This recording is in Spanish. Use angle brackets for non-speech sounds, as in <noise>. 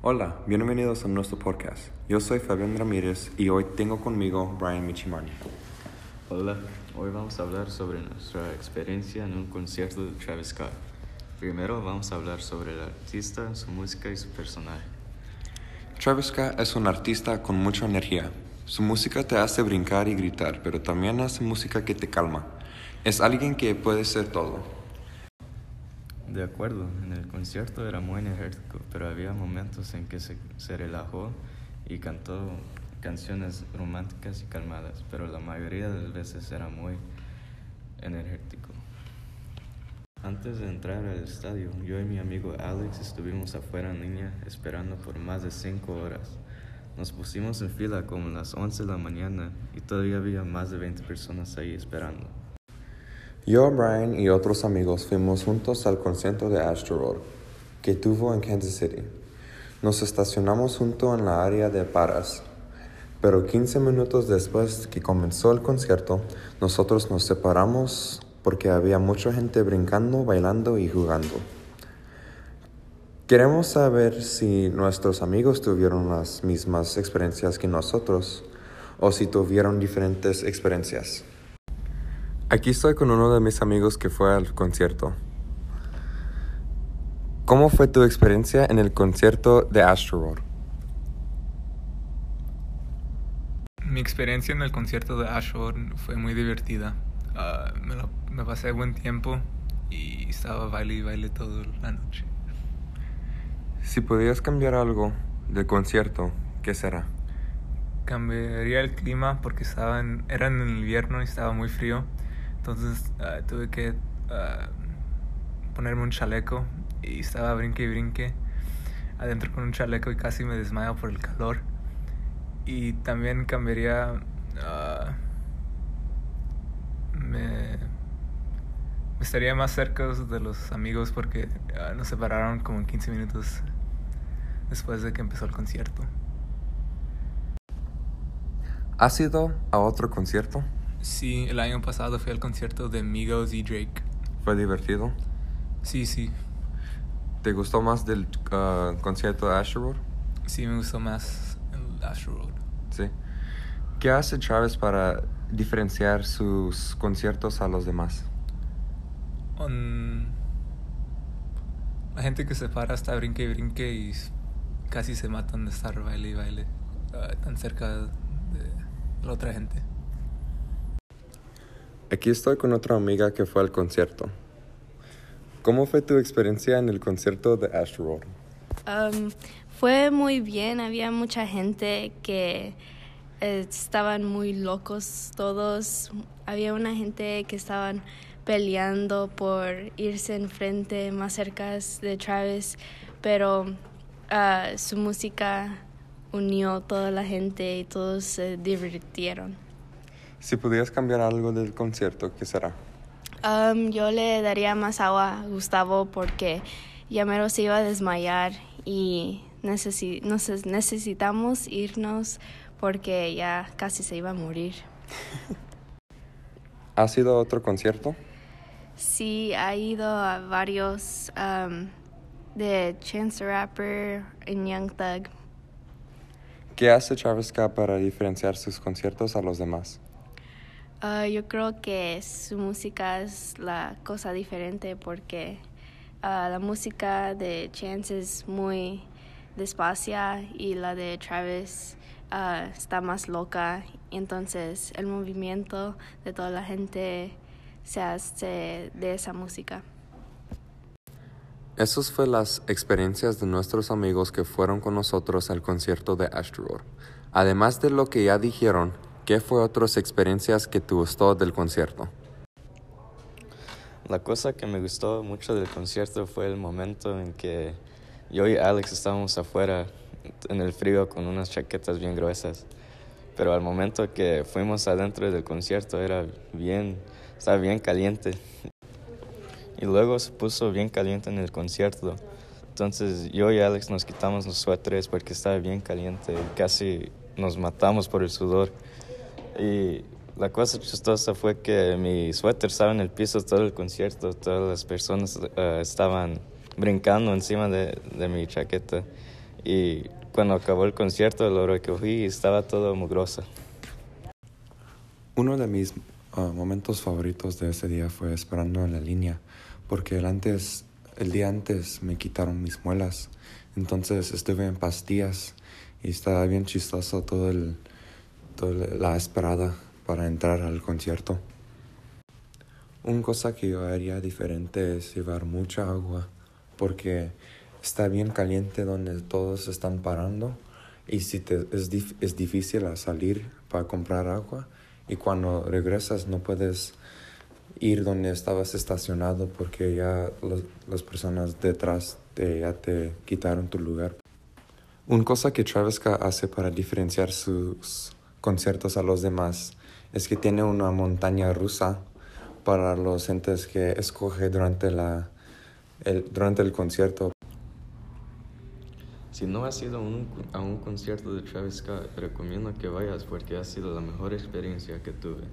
Hola, bienvenidos a nuestro podcast. Yo soy Fabián Ramírez y hoy tengo conmigo Brian Michimani. Hola, hoy vamos a hablar sobre nuestra experiencia en un concierto de Travis Scott. Primero vamos a hablar sobre el artista, su música y su personaje. Travis Scott es un artista con mucha energía. Su música te hace brincar y gritar, pero también hace música que te calma. Es alguien que puede ser todo. De acuerdo, en el concierto era muy enérgico, pero había momentos en que se, se relajó y cantó canciones románticas y calmadas, pero la mayoría de las veces era muy energético. Antes de entrar al estadio, yo y mi amigo Alex estuvimos afuera en línea esperando por más de cinco horas. Nos pusimos en fila como las 11 de la mañana y todavía había más de 20 personas ahí esperando. Yo, Brian y otros amigos fuimos juntos al concierto de Astro que tuvo en Kansas City. Nos estacionamos junto en la área de paras, pero 15 minutos después que comenzó el concierto, nosotros nos separamos porque había mucha gente brincando, bailando y jugando. Queremos saber si nuestros amigos tuvieron las mismas experiencias que nosotros o si tuvieron diferentes experiencias. Aquí estoy con uno de mis amigos que fue al concierto. ¿Cómo fue tu experiencia en el concierto de Astroworld? Mi experiencia en el concierto de Astroworld fue muy divertida. Uh, me, lo, me, pasé buen tiempo y estaba baile y baile toda la noche. Si pudieras cambiar algo del concierto, ¿qué será? Cambiaría el clima porque estaba en, era en el invierno y estaba muy frío. Entonces uh, tuve que uh, ponerme un chaleco y estaba brinque y brinque adentro con un chaleco y casi me desmayo por el calor. Y también cambiaría... Uh, me, estaría más cerca de los amigos porque nos separaron como 15 minutos después de que empezó el concierto. ¿Has ido a otro concierto? Sí, el año pasado fui al concierto de Migos y Drake. ¿Fue divertido? Sí, sí. ¿Te gustó más del uh, concierto de Astroworld? Sí, me gustó más el Astroworld. Sí. ¿Qué hace Travis para diferenciar sus conciertos a los demás? Um, la gente que se para está brinque y brinque y casi se matan de estar baile y baile uh, tan cerca de la otra gente. Aquí estoy con otra amiga que fue al concierto. ¿Cómo fue tu experiencia en el concierto de? Um, fue muy bien, había mucha gente que eh, estaban muy locos todos. Había una gente que estaban peleando por irse enfrente más cerca de Travis, pero uh, su música unió toda la gente y todos se divirtieron. Si pudieras cambiar algo del concierto, ¿qué será? Um, yo le daría más agua a Gustavo porque ya mero se iba a desmayar y necesi nos necesitamos irnos porque ya casi se iba a morir. <laughs> ¿Has ido a otro concierto? Sí, ha ido a varios um, de Chance the Rapper y Young Thug. ¿Qué hace Travis Scott para diferenciar sus conciertos a los demás? Uh, yo creo que su música es la cosa diferente porque uh, la música de Chance es muy despacia y la de Travis uh, está más loca. Entonces el movimiento de toda la gente se hace de esa música. Esas fueron las experiencias de nuestros amigos que fueron con nosotros al concierto de Astroworld. Además de lo que ya dijeron, ¿Qué fue otras experiencias que te gustó del concierto? La cosa que me gustó mucho del concierto fue el momento en que yo y Alex estábamos afuera en el frío con unas chaquetas bien gruesas. Pero al momento que fuimos adentro del concierto era bien, estaba bien caliente. Y luego se puso bien caliente en el concierto. Entonces yo y Alex nos quitamos los suéteres porque estaba bien caliente. Casi nos matamos por el sudor. Y la cosa chistosa fue que mi suéter estaba en el piso todo el concierto, todas las personas uh, estaban brincando encima de, de, mi chaqueta Y cuando acabó el concierto, lo recogí y estaba todo mugroso. Uno de mis uh, momentos favoritos de ese día fue esperando en la línea, porque el, antes, el día antes me quitaron mis muelas, entonces estuve en pastillas y estaba bien chistoso todo el, la esperada para entrar al concierto. Una cosa que yo haría diferente es llevar mucha agua, porque está bien caliente donde todos están parando y si te, es, es difícil salir para comprar agua y cuando regresas no puedes ir donde estabas estacionado porque ya las personas detrás de ya te quitaron tu lugar. Una cosa que Travis hace para diferenciar sus conciertos a los demás es que tiene una montaña rusa para los entes que escoge durante, la, el, durante el concierto. Si no has ido a un concierto de Travis Scott, recomiendo que vayas porque ha sido la mejor experiencia que tuve.